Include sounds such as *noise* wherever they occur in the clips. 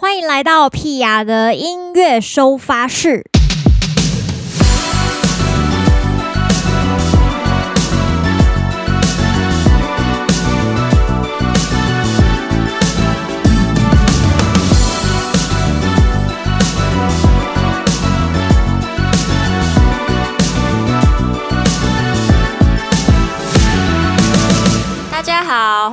欢迎来到屁雅的音乐收发室。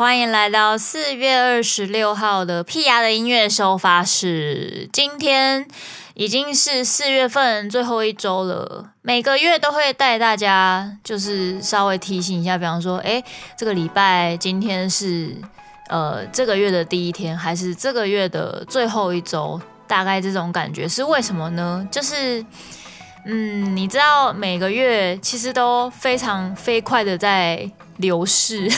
欢迎来到四月二十六号的屁雅的音乐收发室。今天已经是四月份最后一周了，每个月都会带大家，就是稍微提醒一下，比方说，哎，这个礼拜今天是呃这个月的第一天，还是这个月的最后一周？大概这种感觉是为什么呢？就是。嗯，你知道每个月其实都非常飞快的在流逝，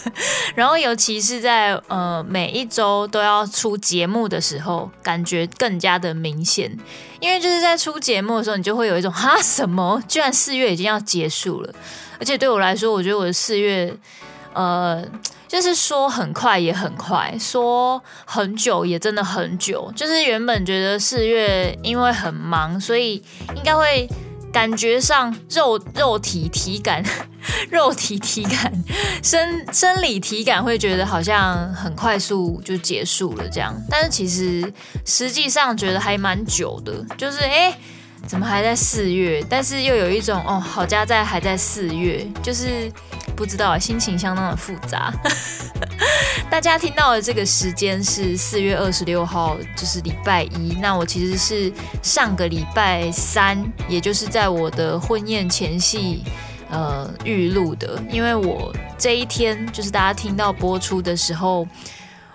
*laughs* 然后尤其是在呃每一周都要出节目的时候，感觉更加的明显。因为就是在出节目的时候，你就会有一种 *laughs* 哈什么，居然四月已经要结束了，而且对我来说，我觉得我的四月呃。就是说很快也很快，说很久也真的很久。就是原本觉得四月因为很忙，所以应该会感觉上肉肉体体感、肉体体感、*laughs* 生生理体感会觉得好像很快速就结束了这样。但是其实实际上觉得还蛮久的，就是诶，怎么还在四月？但是又有一种哦，好家在还在四月，就是。不知道，心情相当的复杂。*laughs* 大家听到的这个时间是四月二十六号，就是礼拜一。那我其实是上个礼拜三，也就是在我的婚宴前夕，呃，预录的。因为我这一天，就是大家听到播出的时候。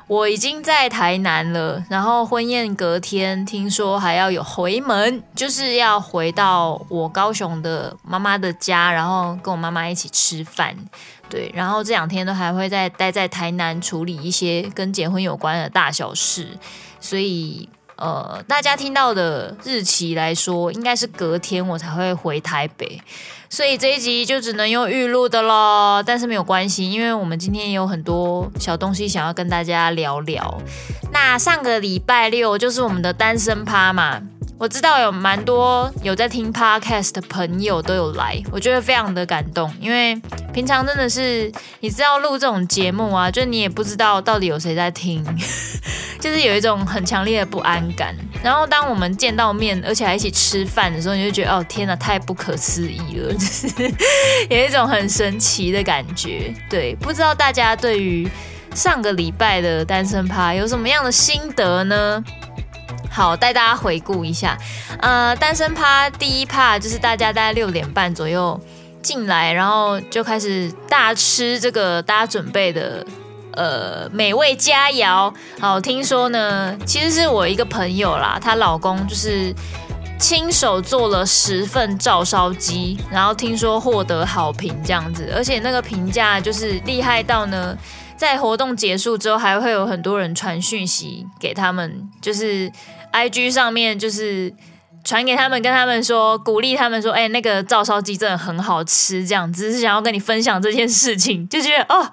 我已经在台南了，然后婚宴隔天听说还要有回门，就是要回到我高雄的妈妈的家，然后跟我妈妈一起吃饭。对，然后这两天都还会再待在台南处理一些跟结婚有关的大小事，所以。呃，大家听到的日期来说，应该是隔天我才会回台北，所以这一集就只能用预录的咯。但是没有关系，因为我们今天也有很多小东西想要跟大家聊聊。那上个礼拜六就是我们的单身趴嘛。我知道有蛮多有在听 podcast 的朋友都有来，我觉得非常的感动，因为平常真的是你知道录这种节目啊，就你也不知道到底有谁在听，*laughs* 就是有一种很强烈的不安感。然后当我们见到面，而且还一起吃饭的时候，你就觉得哦天哪，太不可思议了，*laughs* 就是有一种很神奇的感觉。对，不知道大家对于上个礼拜的单身趴有什么样的心得呢？好，带大家回顾一下，呃，单身趴第一趴就是大家大概六点半左右进来，然后就开始大吃这个大家准备的呃美味佳肴。好，听说呢，其实是我一个朋友啦，她老公就是亲手做了十份照烧鸡，然后听说获得好评这样子，而且那个评价就是厉害到呢，在活动结束之后还会有很多人传讯息给他们，就是。IG 上面就是传给他们，跟他们说，鼓励他们说，哎、那个照烧鸡真的很好吃，这样只是想要跟你分享这件事情，就觉得哦，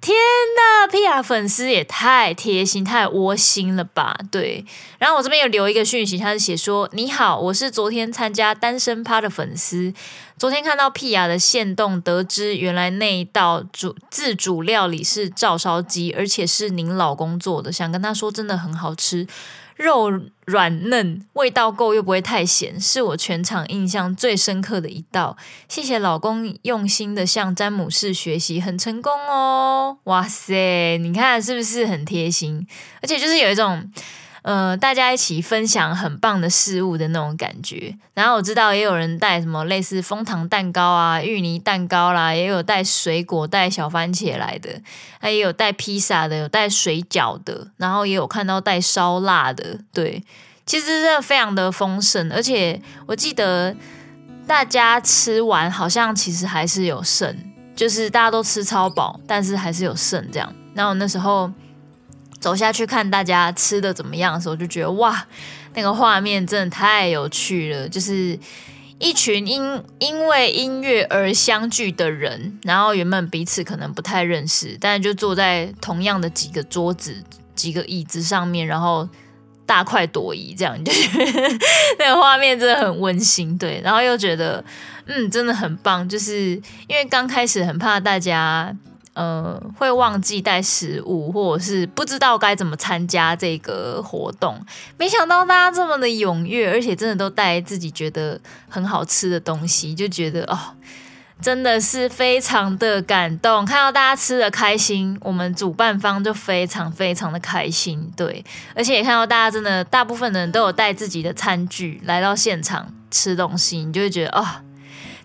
天呐，屁雅粉丝也太贴心、太窝心了吧？对。然后我这边有留一个讯息，他是写说：你好，我是昨天参加单身趴的粉丝，昨天看到屁雅的限动，得知原来那一道主自主料理是照烧鸡，而且是您老公做的，想跟他说，真的很好吃。肉软嫩，味道够又不会太咸，是我全场印象最深刻的一道。谢谢老公用心的向詹姆士学习，很成功哦！哇塞，你看是不是很贴心？而且就是有一种。呃，大家一起分享很棒的事物的那种感觉。然后我知道也有人带什么类似枫糖蛋糕啊、芋泥蛋糕啦，也有带水果、带小番茄来的，还有带披萨的，有带水饺的，然后也有看到带烧腊的。对，其实真的非常的丰盛，而且我记得大家吃完好像其实还是有剩，就是大家都吃超饱，但是还是有剩这样。然后那时候。走下去看大家吃的怎么样的时候，就觉得哇，那个画面真的太有趣了。就是一群因因为音乐而相聚的人，然后原本彼此可能不太认识，但就坐在同样的几个桌子、几个椅子上面，然后大快朵颐，这样就那个画面真的很温馨，对，然后又觉得嗯，真的很棒，就是因为刚开始很怕大家呃会忘记带食物，或者是不知道该怎么参加这个活动，没想到大家这么的踊跃，而且真的都带自己觉得很好吃的东西，就觉得哦。真的是非常的感动，看到大家吃的开心，我们主办方就非常非常的开心，对，而且也看到大家真的大部分的人都有带自己的餐具来到现场吃东西，你就会觉得哦，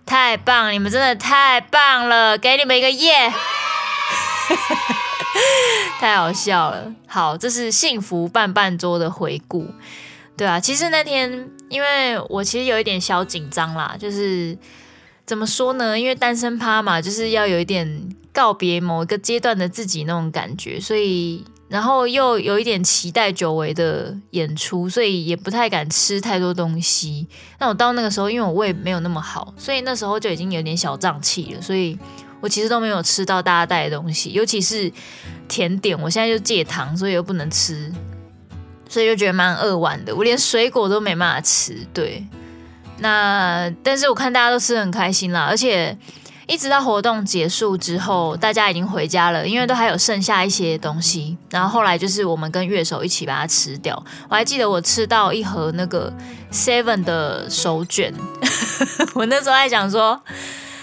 太棒，你们真的太棒了，给你们一个耶，*laughs* 太好笑了。好，这是幸福半半桌的回顾，对啊，其实那天因为我其实有一点小紧张啦，就是。怎么说呢？因为单身趴嘛，就是要有一点告别某一个阶段的自己那种感觉，所以然后又有一点期待久违的演出，所以也不太敢吃太多东西。那我到那个时候，因为我胃没有那么好，所以那时候就已经有点小胀气了，所以我其实都没有吃到大家带的东西，尤其是甜点。我现在就戒糖，所以又不能吃，所以就觉得蛮扼腕的。我连水果都没办法吃，对。那但是我看大家都吃得很开心啦，而且一直到活动结束之后，大家已经回家了，因为都还有剩下一些东西。然后后来就是我们跟乐手一起把它吃掉。我还记得我吃到一盒那个 Seven 的手卷，*laughs* 我那时候还想说，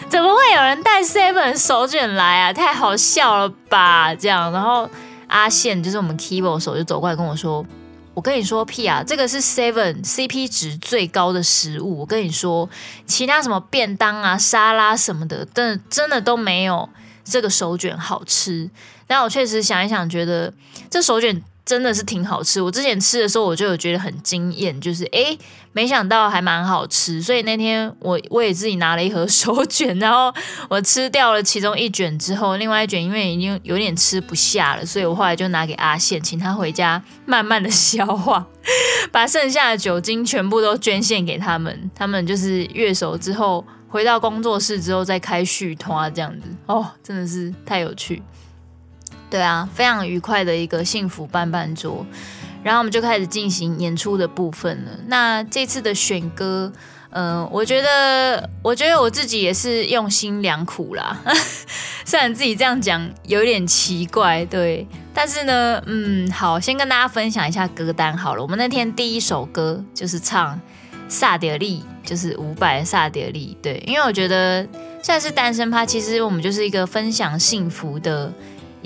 怎么会有人带 Seven 手卷来啊？太好笑了吧？这样，然后阿宪就是我们 keyboard 手就走过来跟我说。我跟你说屁啊，这个是 Seven CP 值最高的食物。我跟你说，其他什么便当啊、沙拉什么的，真的真的都没有这个手卷好吃。但我确实想一想，觉得这手卷。真的是挺好吃，我之前吃的时候我就有觉得很惊艳，就是诶，没想到还蛮好吃，所以那天我我也自己拿了一盒手卷，然后我吃掉了其中一卷之后，另外一卷因为已经有点吃不下了，所以我后来就拿给阿宪，请他回家慢慢的消化，*laughs* 把剩下的酒精全部都捐献给他们，他们就是月手之后回到工作室之后再开续摊这样子，哦，真的是太有趣。对啊，非常愉快的一个幸福伴伴桌，然后我们就开始进行演出的部分了。那这次的选歌，嗯、呃，我觉得，我觉得我自己也是用心良苦啦。*laughs* 虽然自己这样讲有点奇怪，对，但是呢，嗯，好，先跟大家分享一下歌单好了。我们那天第一首歌就是唱《萨德利》，就是伍佰《萨德利》，对，因为我觉得算是单身趴，其实我们就是一个分享幸福的。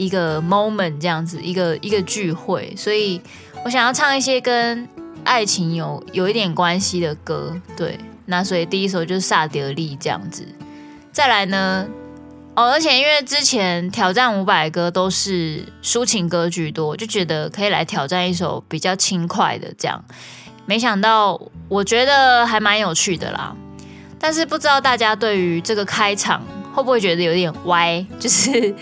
一个 moment 这样子，一个一个聚会，所以我想要唱一些跟爱情有有一点关系的歌，对，那所以第一首就是萨德利这样子，再来呢，哦，而且因为之前挑战五百歌都是抒情歌居多，就觉得可以来挑战一首比较轻快的这样，没想到我觉得还蛮有趣的啦，但是不知道大家对于这个开场会不会觉得有点歪，就是。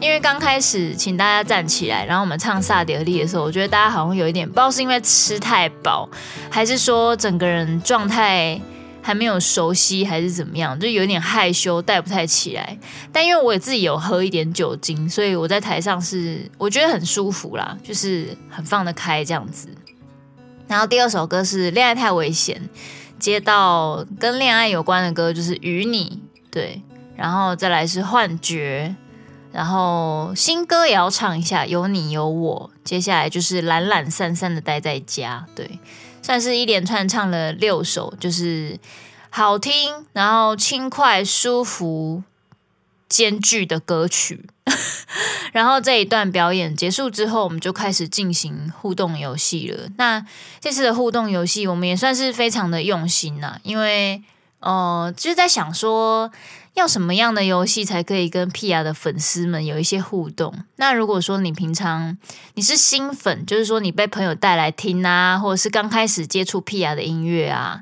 因为刚开始请大家站起来，然后我们唱萨德利的时候，我觉得大家好像有一点不知道是因为吃太饱，还是说整个人状态还没有熟悉，还是怎么样，就有点害羞，带不太起来。但因为我也自己有喝一点酒精，所以我在台上是我觉得很舒服啦，就是很放得开这样子。然后第二首歌是《恋爱太危险》，接到跟恋爱有关的歌就是《与你》，对，然后再来是《幻觉》。然后新歌也要唱一下，有你有我。接下来就是懒懒散散的待在家，对，算是一连串唱了六首，就是好听，然后轻快、舒服兼具的歌曲。*laughs* 然后这一段表演结束之后，我们就开始进行互动游戏了。那这次的互动游戏，我们也算是非常的用心呐、因为呃，就是在想说。要什么样的游戏才可以跟 Pia 的粉丝们有一些互动？那如果说你平常你是新粉，就是说你被朋友带来听啊，或者是刚开始接触 Pia 的音乐啊，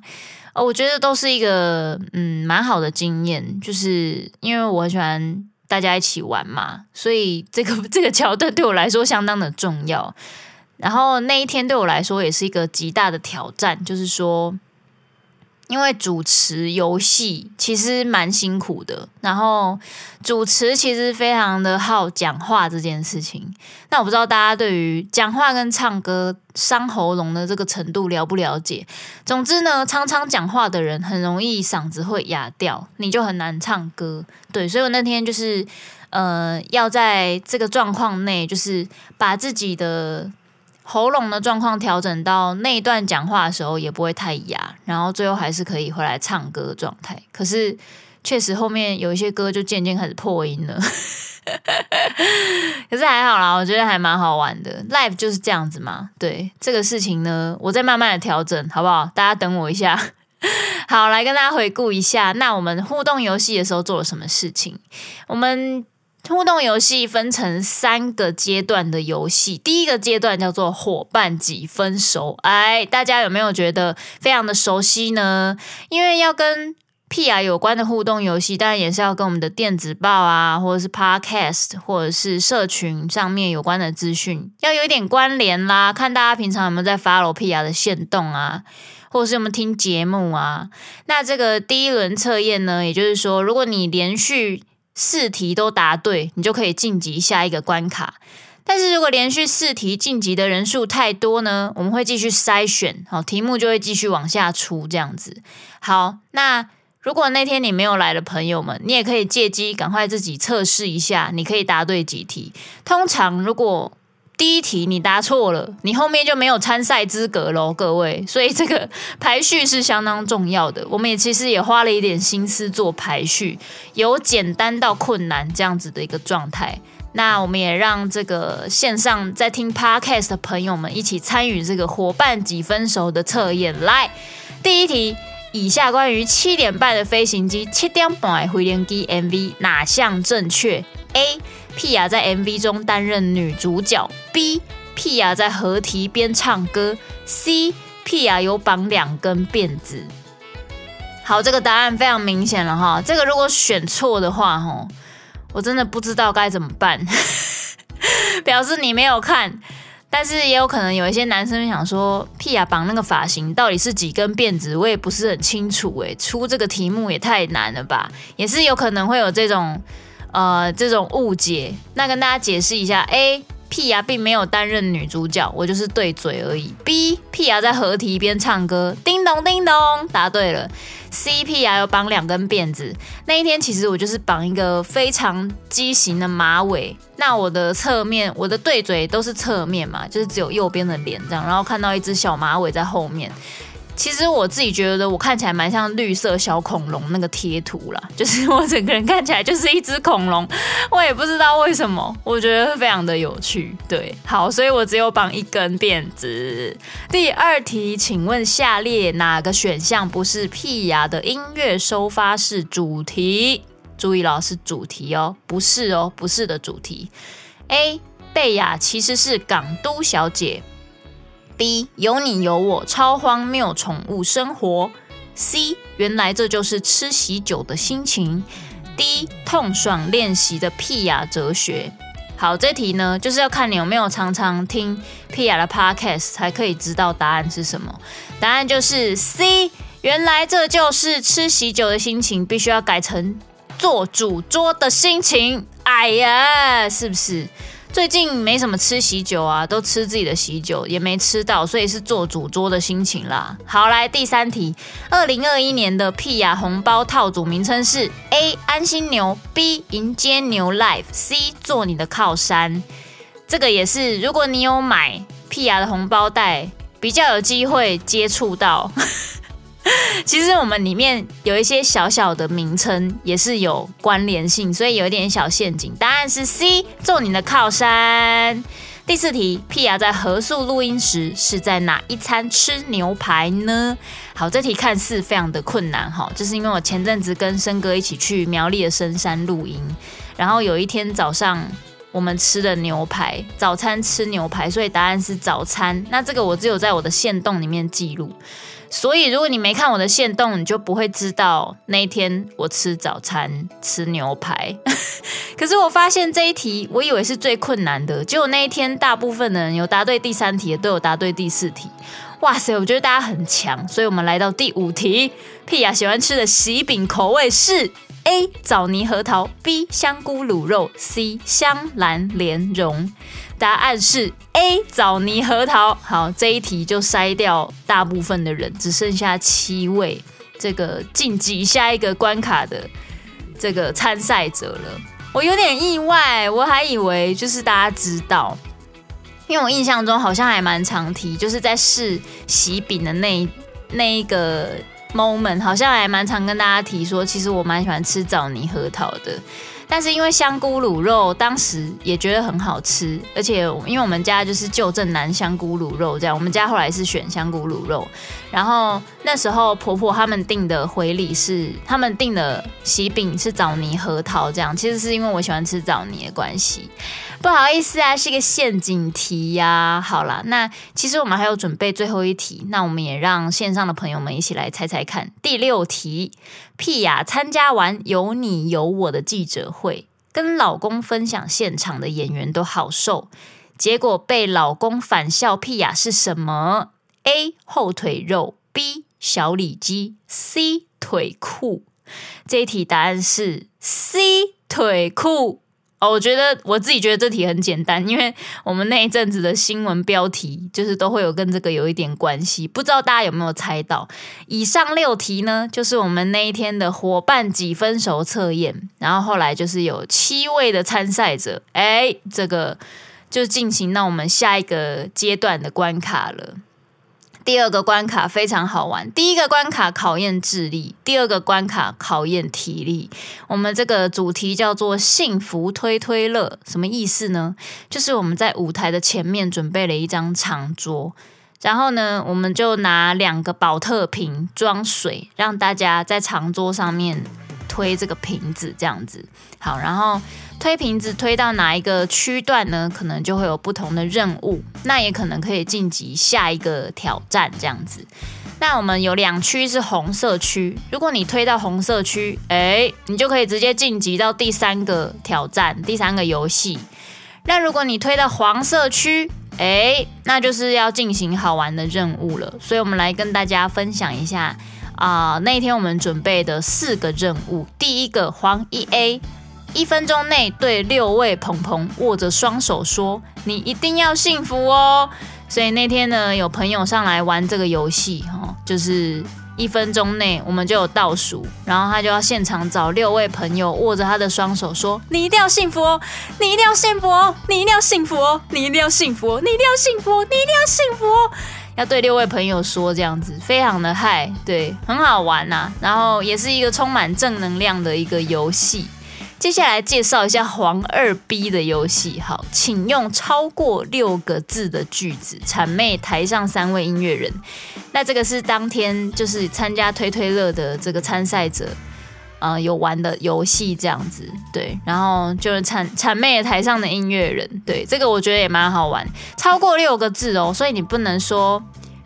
哦，我觉得都是一个嗯蛮好的经验。就是因为我很喜欢大家一起玩嘛，所以这个这个桥段对我来说相当的重要。然后那一天对我来说也是一个极大的挑战，就是说。因为主持游戏其实蛮辛苦的，然后主持其实非常的好讲话这件事情。那我不知道大家对于讲话跟唱歌伤喉咙的这个程度了不了解？总之呢，常常讲话的人很容易嗓子会哑掉，你就很难唱歌。对，所以我那天就是呃，要在这个状况内，就是把自己的。喉咙的状况调整到那一段讲话的时候也不会太哑，然后最后还是可以回来唱歌的状态。可是确实后面有一些歌就渐渐开始破音了，*laughs* 可是还好啦，我觉得还蛮好玩的。Live 就是这样子嘛，对这个事情呢，我在慢慢的调整，好不好？大家等我一下。*laughs* 好，来跟大家回顾一下，那我们互动游戏的时候做了什么事情？我们。互动游戏分成三个阶段的游戏，第一个阶段叫做伙伴几分熟，哎，大家有没有觉得非常的熟悉呢？因为要跟屁雅有关的互动游戏，当然也是要跟我们的电子报啊，或者是 Podcast，或者是社群上面有关的资讯，要有一点关联啦。看大家平常有没有在 follow 屁雅的限动啊，或是有没有听节目啊？那这个第一轮测验呢，也就是说，如果你连续四题都答对，你就可以晋级下一个关卡。但是如果连续四题晋级的人数太多呢，我们会继续筛选，好，题目就会继续往下出，这样子。好，那如果那天你没有来的朋友们，你也可以借机赶快自己测试一下，你可以答对几题。通常如果第一题你答错了，你后面就没有参赛资格喽，各位。所以这个排序是相当重要的。我们也其实也花了一点心思做排序，由简单到困难这样子的一个状态。那我们也让这个线上在听 Podcast 的朋友们一起参与这个伙伴几分熟的测验。来，第一题，以下关于七点半的飞行机，七点半的飞行机 MV 哪项正确？A 屁雅在 MV 中担任女主角，B 屁雅在河堤边唱歌，C 屁雅有绑两根辫子。好，这个答案非常明显了哈。这个如果选错的话，哈，我真的不知道该怎么办。*laughs* 表示你没有看，但是也有可能有一些男生想说，屁雅绑那个发型到底是几根辫子，我也不是很清楚。哎，出这个题目也太难了吧？也是有可能会有这种。呃，这种误解，那跟大家解释一下：A. 屁雅并没有担任女主角，我就是对嘴而已。B. 屁雅在河堤边唱歌，叮咚叮咚，答对了。C. 屁雅有绑两根辫子，那一天其实我就是绑一个非常畸形的马尾，那我的侧面，我的对嘴都是侧面嘛，就是只有右边的脸这样，然后看到一只小马尾在后面。其实我自己觉得我看起来蛮像绿色小恐龙那个贴图啦，*laughs* 就是我整个人看起来就是一只恐龙，我也不知道为什么，我觉得非常的有趣。对，好，所以我只有绑一根辫子。第二题，请问下列哪个选项不是屁雅的音乐收发室主题？注意了，是主题哦，不是哦，不是的主题。A. 贝雅其实是港都小姐。B 有你有我，超荒谬宠物生活。C 原来这就是吃喜酒的心情。D 痛爽练习的屁雅哲学。好，这题呢就是要看你有没有常常听屁雅的 Podcast，才可以知道答案是什么。答案就是 C，原来这就是吃喜酒的心情，必须要改成做主桌的心情。哎呀，是不是？最近没什么吃喜酒啊，都吃自己的喜酒，也没吃到，所以是做主桌的心情啦。好，来第三题，二零二一年的屁雅红包套组名称是 A 安心牛，B 迎接牛 Life，C 做你的靠山。这个也是，如果你有买屁雅的红包袋，比较有机会接触到。*laughs* 其实我们里面有一些小小的名称也是有关联性，所以有一点小陷阱。答案是 C，做你的靠山。第四题，屁雅在合宿录音时是在哪一餐吃牛排呢？好，这题看似非常的困难哈，就是因为我前阵子跟森哥一起去苗栗的深山录音，然后有一天早上。我们吃的牛排，早餐吃牛排，所以答案是早餐。那这个我只有在我的限动里面记录。所以，如果你没看我的限动，你就不会知道那一天我吃早餐吃牛排。可是我发现这一题，我以为是最困难的，结果那一天大部分的人有答对第三题，也都有答对第四题。哇塞，我觉得大家很强。所以我们来到第五题，屁雅喜欢吃的喜饼口味是 A 枣泥核桃，B 香菇卤肉，C 香兰莲蓉。答案是 A 枣泥核桃。好，这一题就筛掉大部分的人，只剩下七位这个晋级下一个关卡的这个参赛者了。我有点意外，我还以为就是大家知道，因为我印象中好像还蛮常提，就是在试喜饼的那那一个 moment，好像还蛮常跟大家提说，其实我蛮喜欢吃枣泥核桃的。但是因为香菇卤肉，当时也觉得很好吃，而且因为我们家就是旧镇南香菇卤肉这样，我们家后来是选香菇卤肉。然后那时候婆婆他们订的回礼是，他们订的喜饼是枣泥核桃这样，其实是因为我喜欢吃枣泥的关系。不好意思啊，是一个陷阱题呀、好啦，那其实我们还有准备最后一题，那我们也让线上的朋友们一起来猜猜看。第六题，屁雅参加完有你有我的记者会，跟老公分享现场的演员都好瘦，结果被老公反笑，屁雅是什么？A 后腿肉，B 小里肌，C 腿裤。这一题答案是 C 腿裤。哦，我觉得我自己觉得这题很简单，因为我们那一阵子的新闻标题就是都会有跟这个有一点关系，不知道大家有没有猜到？以上六题呢，就是我们那一天的伙伴几分熟测验，然后后来就是有七位的参赛者，哎，这个就进行到我们下一个阶段的关卡了。第二个关卡非常好玩。第一个关卡考验智力，第二个关卡考验体力。我们这个主题叫做“幸福推推乐”，什么意思呢？就是我们在舞台的前面准备了一张长桌，然后呢，我们就拿两个宝特瓶装水，让大家在长桌上面推这个瓶子，这样子。好，然后。推瓶子推到哪一个区段呢？可能就会有不同的任务，那也可能可以晋级下一个挑战这样子。那我们有两区是红色区，如果你推到红色区，哎，你就可以直接晋级到第三个挑战、第三个游戏。那如果你推到黄色区，哎，那就是要进行好玩的任务了。所以我们来跟大家分享一下啊、那天我们准备的四个任务。第一个黄一 A。一分钟内对六位朋朋握着双手说：“你一定要幸福哦！”所以那天呢，有朋友上来玩这个游戏，哈，就是一分钟内我们就有倒数，然后他就要现场找六位朋友握着他的双手说：“你一定要幸福哦！你一定要幸福哦！你一定要幸福哦！你一定要幸福哦！你一定要幸福哦！你一定要幸福哦！”要对六位朋友说这样子，非常的嗨，对，很好玩呐，然后也是一个充满正能量的一个游戏。接下来介绍一下黄二 B 的游戏，好，请用超过六个字的句子谄媚台上三位音乐人。那这个是当天就是参加推推乐的这个参赛者，呃，有玩的游戏这样子，对，然后就是谄谄媚台上的音乐人，对，这个我觉得也蛮好玩，超过六个字哦，所以你不能说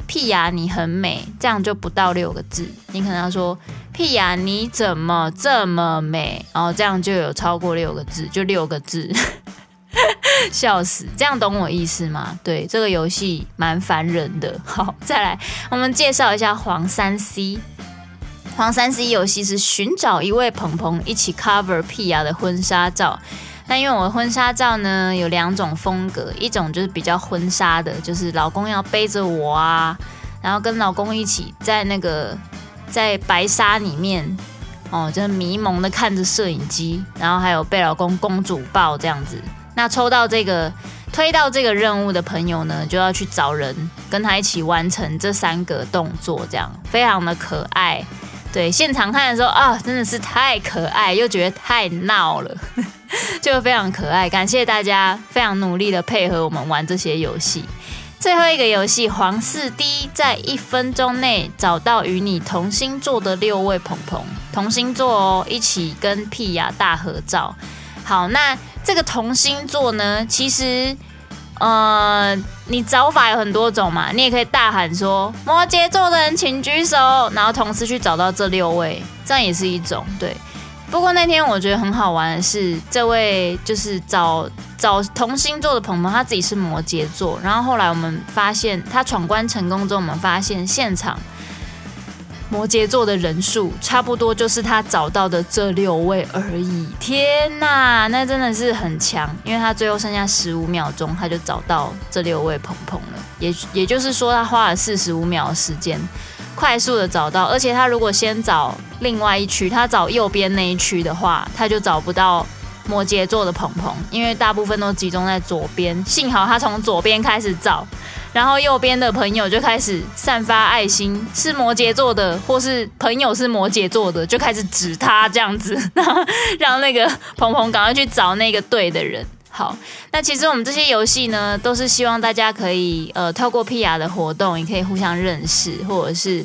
屁呀你很美，这样就不到六个字，你可能要说。屁呀，你怎么这么美？然后这样就有超过六个字，就六个字，*laughs* 笑死！这样懂我意思吗？对，这个游戏蛮烦人的。好，再来，我们介绍一下黄三 C。黄三十一游戏是寻找一位朋朋一起 cover 屁呀的婚纱照。那因为我的婚纱照呢有两种风格，一种就是比较婚纱的，就是老公要背着我啊，然后跟老公一起在那个。在白纱里面，哦，就是迷蒙的看着摄影机，然后还有被老公公主抱这样子。那抽到这个推到这个任务的朋友呢，就要去找人跟他一起完成这三个动作，这样非常的可爱。对，现场看的时候啊，真的是太可爱，又觉得太闹了，*laughs* 就非常可爱。感谢大家非常努力的配合我们玩这些游戏。最后一个游戏黄四 D，在一分钟内找到与你同星座的六位朋朋，同星座哦，一起跟屁雅大合照。好，那这个同星座呢，其实。呃，你找法有很多种嘛，你也可以大喊说摩羯座的人请举手，然后同时去找到这六位，这样也是一种对。不过那天我觉得很好玩的是，这位就是找找同星座的朋友，他自己是摩羯座，然后后来我们发现他闯关成功之后，我们发现现场。摩羯座的人数差不多就是他找到的这六位而已。天呐，那真的是很强，因为他最后剩下十五秒钟，他就找到这六位鹏鹏了。也也就是说，他花了四十五秒的时间，快速的找到。而且他如果先找另外一区，他找右边那一区的话，他就找不到摩羯座的鹏鹏，因为大部分都集中在左边。幸好他从左边开始找。然后右边的朋友就开始散发爱心，是摩羯座的，或是朋友是摩羯座的，就开始指他这样子，*laughs* 然后让那个鹏鹏赶快去找那个对的人。好，那其实我们这些游戏呢，都是希望大家可以呃透过 PR 的活动，也可以互相认识，或者是。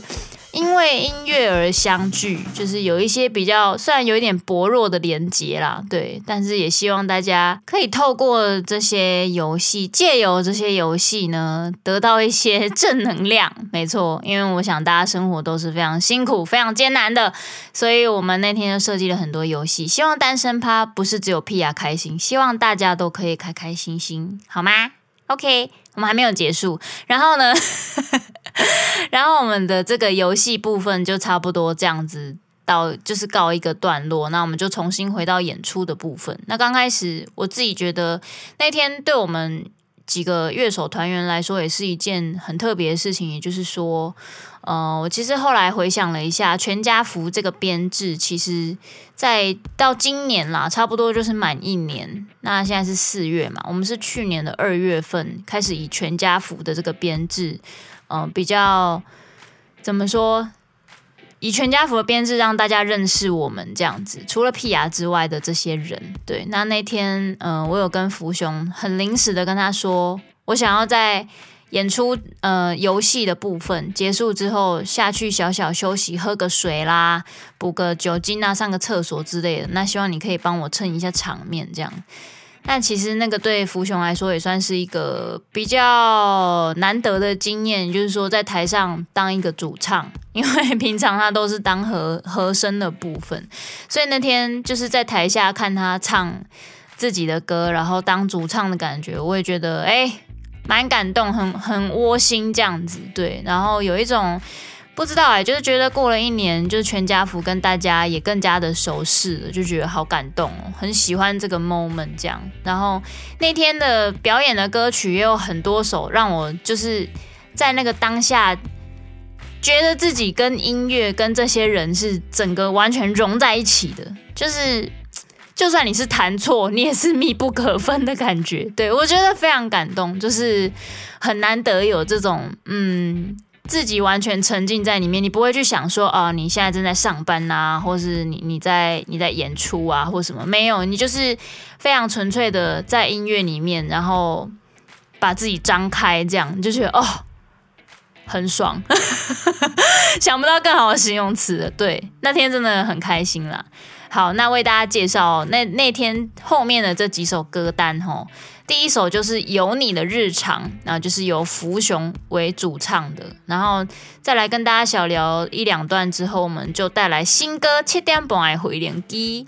因为音乐而相聚，就是有一些比较虽然有一点薄弱的连接啦，对，但是也希望大家可以透过这些游戏，借由这些游戏呢，得到一些正能量。没错，因为我想大家生活都是非常辛苦、非常艰难的，所以我们那天就设计了很多游戏，希望单身趴不是只有 Pia 开心，希望大家都可以开开心心，好吗？OK，我们还没有结束，然后呢？*laughs* *laughs* 然后我们的这个游戏部分就差不多这样子到，就是告一个段落。那我们就重新回到演出的部分。那刚开始我自己觉得那天对我们几个乐手团员来说也是一件很特别的事情，也就是说，呃，我其实后来回想了一下，全家福这个编制，其实在到今年啦，差不多就是满一年。那现在是四月嘛，我们是去年的二月份开始以全家福的这个编制。嗯、比较怎么说？以全家福的编制让大家认识我们这样子，除了屁牙之外的这些人，对。那那天，嗯、我有跟福雄很临时的跟他说，我想要在演出呃游戏的部分结束之后下去小小休息，喝个水啦，补个酒精啊，上个厕所之类的。那希望你可以帮我撑一下场面，这样。但其实那个对福雄来说也算是一个比较难得的经验，就是说在台上当一个主唱，因为平常他都是当和和声的部分，所以那天就是在台下看他唱自己的歌，然后当主唱的感觉，我也觉得诶蛮感动，很很窝心这样子，对，然后有一种。不知道哎，就是觉得过了一年，就是全家福跟大家也更加的熟识了，就觉得好感动哦，很喜欢这个 moment 这样。然后那天的表演的歌曲也有很多首，让我就是在那个当下，觉得自己跟音乐跟这些人是整个完全融在一起的，就是就算你是弹错，你也是密不可分的感觉。对，我觉得非常感动，就是很难得有这种嗯。自己完全沉浸在里面，你不会去想说啊，你现在正在上班呐，或是你你在你在演出啊，或什么没有，你就是非常纯粹的在音乐里面，然后把自己张开，这样就觉得哦，很爽，*laughs* 想不到更好的形容词。对，那天真的很开心啦。好，那为大家介绍那那天后面的这几首歌单吼。第一首就是有你的日常，然后就是由福雄为主唱的，然后再来跟大家小聊一两段之后，我们就带来新歌《七点半回连机》。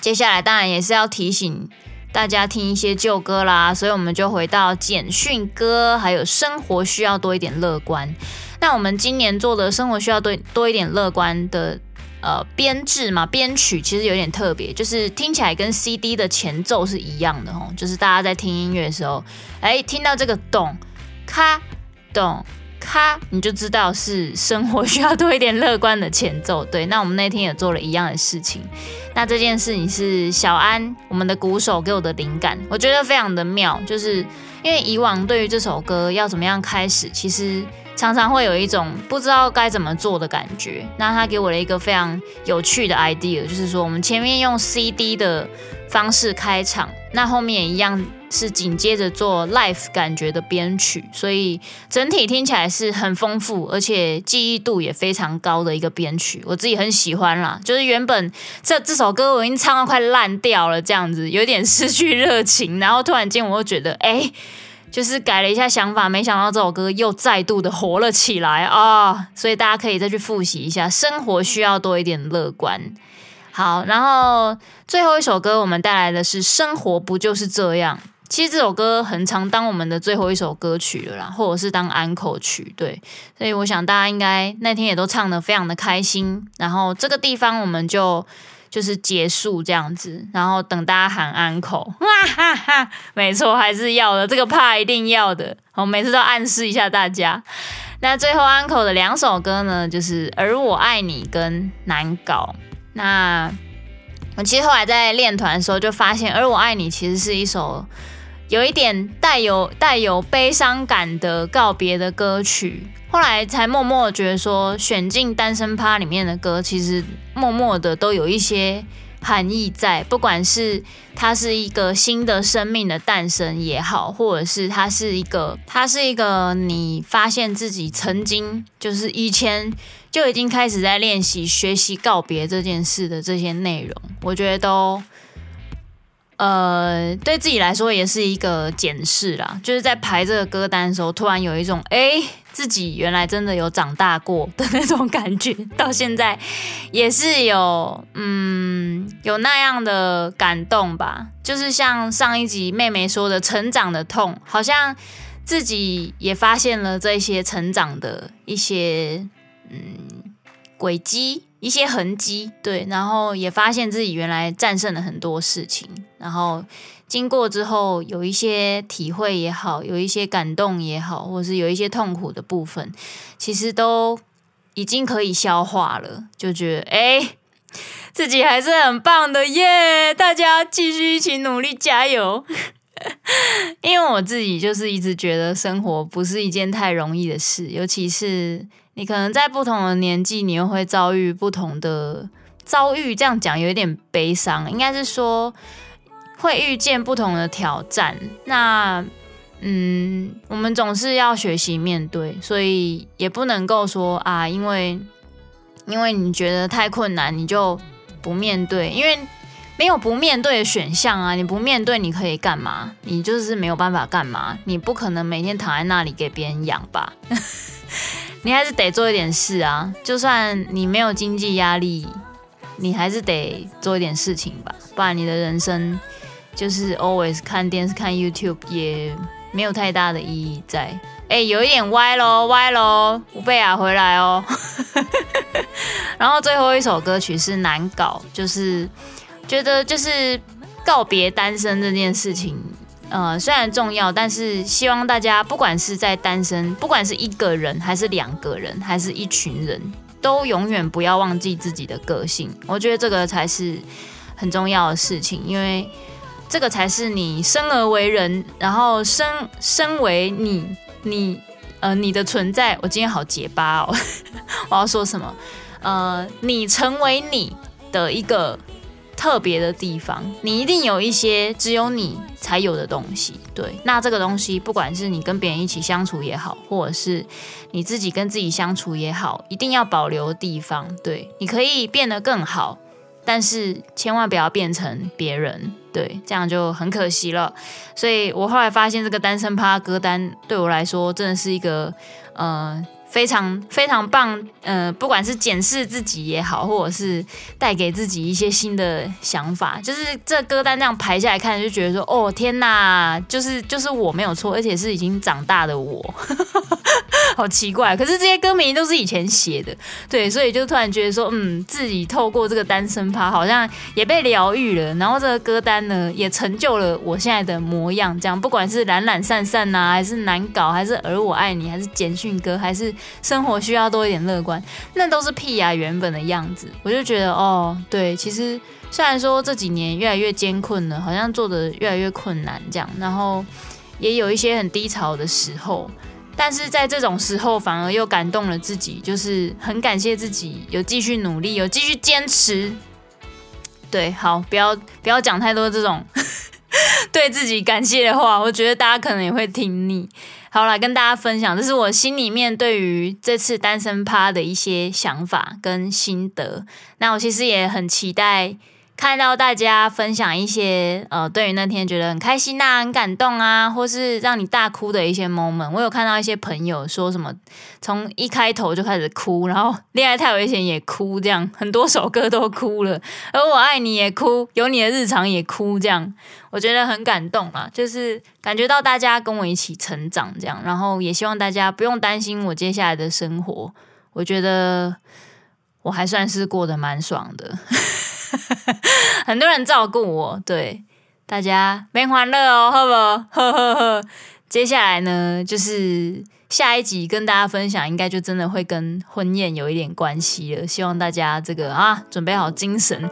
接下来当然也是要提醒大家听一些旧歌啦，所以我们就回到简讯歌，还有生活需要多一点乐观。那我们今年做的生活需要多多一点乐观的。呃，编制嘛，编曲其实有点特别，就是听起来跟 CD 的前奏是一样的哦。就是大家在听音乐的时候，哎，听到这个咚咔咚咔，你就知道是生活需要多一点乐观的前奏。对，那我们那天也做了一样的事情。那这件事情是小安，我们的鼓手给我的灵感，我觉得非常的妙，就是因为以往对于这首歌要怎么样开始，其实。常常会有一种不知道该怎么做的感觉。那他给我了一个非常有趣的 idea，就是说我们前面用 CD 的方式开场，那后面也一样是紧接着做 live 感觉的编曲，所以整体听起来是很丰富，而且记忆度也非常高的一个编曲，我自己很喜欢啦。就是原本这这首歌我已经唱到快烂掉了，这样子有点失去热情，然后突然间我又觉得，哎，就是改了一下想法，没想到这首歌又再度的活了起来啊！所以大家可以再去复习一下，生活需要多一点乐观。好，然后最后一首歌我们带来的是《生活不就是这样》。其实这首歌很常当我们的最后一首歌曲了啦，或者是当安可曲，对。所以我想大家应该那天也都唱得非常的开心。然后这个地方我们就就是结束这样子，然后等大家喊安口，*laughs* 哇哈哈，没错，还是要的，这个怕一定要的。我每次都暗示一下大家。那最后安口的两首歌呢，就是《而我爱你》跟《难搞》。那我其实后来在练团的时候就发现，《而我爱你》其实是一首有一点带有带有悲伤感的告别的歌曲。后来才默默觉得说，选进单身趴里面的歌，其实默默的都有一些含义在，不管是它是一个新的生命的诞生也好，或者是它是一个它是一个你发现自己曾经就是以前。就已经开始在练习学习告别这件事的这些内容，我觉得都，呃，对自己来说也是一个检视啦。就是在排这个歌单的时候，突然有一种，哎，自己原来真的有长大过的那种感觉，到现在也是有，嗯，有那样的感动吧。就是像上一集妹妹说的，成长的痛，好像自己也发现了这些成长的一些。嗯，轨迹一些痕迹，对，然后也发现自己原来战胜了很多事情，然后经过之后有一些体会也好，有一些感动也好，或是有一些痛苦的部分，其实都已经可以消化了，就觉得哎，自己还是很棒的耶！大家继续一起努力加油，*laughs* 因为我自己就是一直觉得生活不是一件太容易的事，尤其是。你可能在不同的年纪，你又会遭遇不同的遭遇。这样讲有一点悲伤，应该是说会遇见不同的挑战。那，嗯，我们总是要学习面对，所以也不能够说啊，因为因为你觉得太困难，你就不面对，因为没有不面对的选项啊。你不面对，你可以干嘛？你就是没有办法干嘛。你不可能每天躺在那里给别人养吧。*laughs* 你还是得做一点事啊，就算你没有经济压力，你还是得做一点事情吧，不然你的人生就是 always 看电视、看 YouTube 也没有太大的意义在。哎，有一点歪喽，歪喽，吴贝雅回来哦。*laughs* 然后最后一首歌曲是难搞，就是觉得就是告别单身这件事情。呃，虽然重要，但是希望大家不管是在单身，不管是一个人还是两个人，还是一群人，都永远不要忘记自己的个性。我觉得这个才是很重要的事情，因为这个才是你生而为人，然后生身为你，你呃你的存在。我今天好结巴哦，*laughs* 我要说什么？呃，你成为你的一个。特别的地方，你一定有一些只有你才有的东西。对，那这个东西，不管是你跟别人一起相处也好，或者是你自己跟自己相处也好，一定要保留地方。对，你可以变得更好，但是千万不要变成别人。对，这样就很可惜了。所以我后来发现，这个单身趴歌单对我来说，真的是一个呃。非常非常棒，呃，不管是检视自己也好，或者是带给自己一些新的想法，就是这歌单这样排下来看，就觉得说，哦天哪，就是就是我没有错，而且是已经长大的我，*laughs* 好奇怪。可是这些歌名都是以前写的，对，所以就突然觉得说，嗯，自己透过这个单身趴，好像也被疗愈了。然后这个歌单呢，也成就了我现在的模样。这样，不管是懒懒散散呐、还是难搞，还是而我爱你，还是简讯歌，还是。生活需要多一点乐观，那都是屁呀、原本的样子。我就觉得哦，对，其实虽然说这几年越来越艰困了，好像做得越来越困难这样，然后也有一些很低潮的时候，但是在这种时候反而又感动了自己，就是很感谢自己有继续努力，有继续坚持。对，好，不要不要讲太多这种。*laughs* 对自己感谢的话，我觉得大家可能也会听腻。好啦，跟大家分享，这是我心里面对于这次单身趴的一些想法跟心得。那我其实也很期待。看到大家分享一些呃，对于那天觉得很开心呐、很感动啊，或是让你大哭的一些 moment，我有看到一些朋友说什么从一开头就开始哭，然后《恋爱太危险》也哭，这样 *laughs* 很多首歌都哭了，而我爱你也哭，有你的日常也哭，这样我觉得很感动啊，就是感觉到大家跟我一起成长这样，然后也希望大家不用担心我接下来的生活，我觉得我还算是过得蛮爽的。*laughs* 很多人照顾我，对大家没欢乐哦，好不好？呵呵呵。接下来呢，就是下一集跟大家分享，应该就真的会跟婚宴有一点关系了。希望大家这个啊，准备好精神。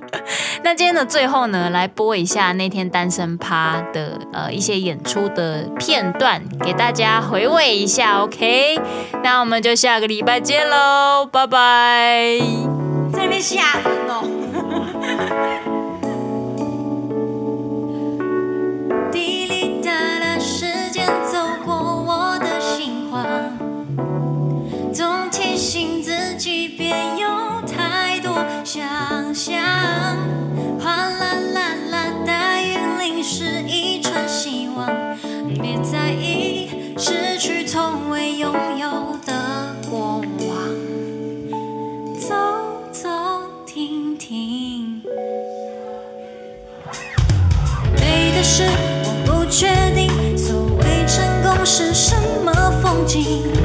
*laughs* 那今天的最后呢，来播一下那天单身趴的呃一些演出的片段，给大家回味一下。OK，那我们就下个礼拜见喽，拜拜。在那边吓人哦。滴滴答答，时间走过我的心慌，总提醒自己别有太多想象。哗啦啦啦，大雨淋湿一串希望，别在意失去从未拥有是什么风景。